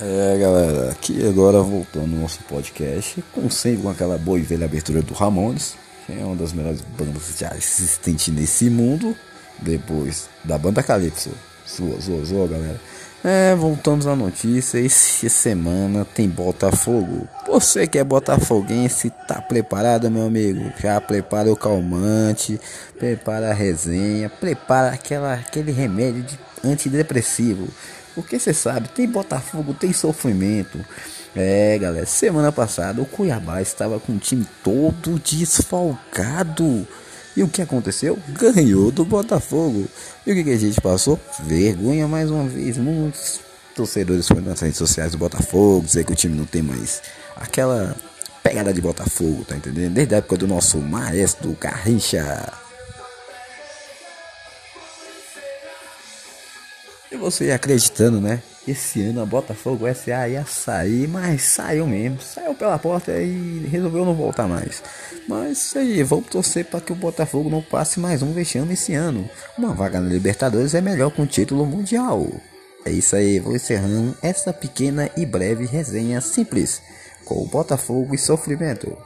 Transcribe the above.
É galera, aqui agora voltando ao nosso podcast, com sempre com aquela boa e velha abertura do Ramones, que é uma das melhores bandas já existentes nesse mundo, depois da banda Calypso. Zoa, zoa, zoa galera. É, voltamos à notícia. Essa semana tem Botafogo. Você que é botafoguense, tá preparado, meu amigo? Já prepara o calmante, prepara a resenha, prepara aquela, aquele remédio de antidepressivo. Porque você sabe, tem Botafogo, tem sofrimento. É, galera, semana passada o Cuiabá estava com o time todo desfalcado. E o que aconteceu? Ganhou do Botafogo. E o que, que a gente passou? Vergonha mais uma vez. Muitos torcedores foram nas redes sociais do Botafogo, dizer que o time não tem mais aquela pegada de Botafogo, tá entendendo? Desde a época do nosso maestro Garrincha. E você acreditando, né? Esse ano a Botafogo SA ia sair, mas saiu mesmo. Saiu pela porta e resolveu não voltar mais. Mas aí, vamos torcer para que o Botafogo não passe mais um vexame esse ano. Uma vaga na Libertadores é melhor que um título mundial. É isso aí, vou encerrando essa pequena e breve resenha simples com o Botafogo e sofrimento.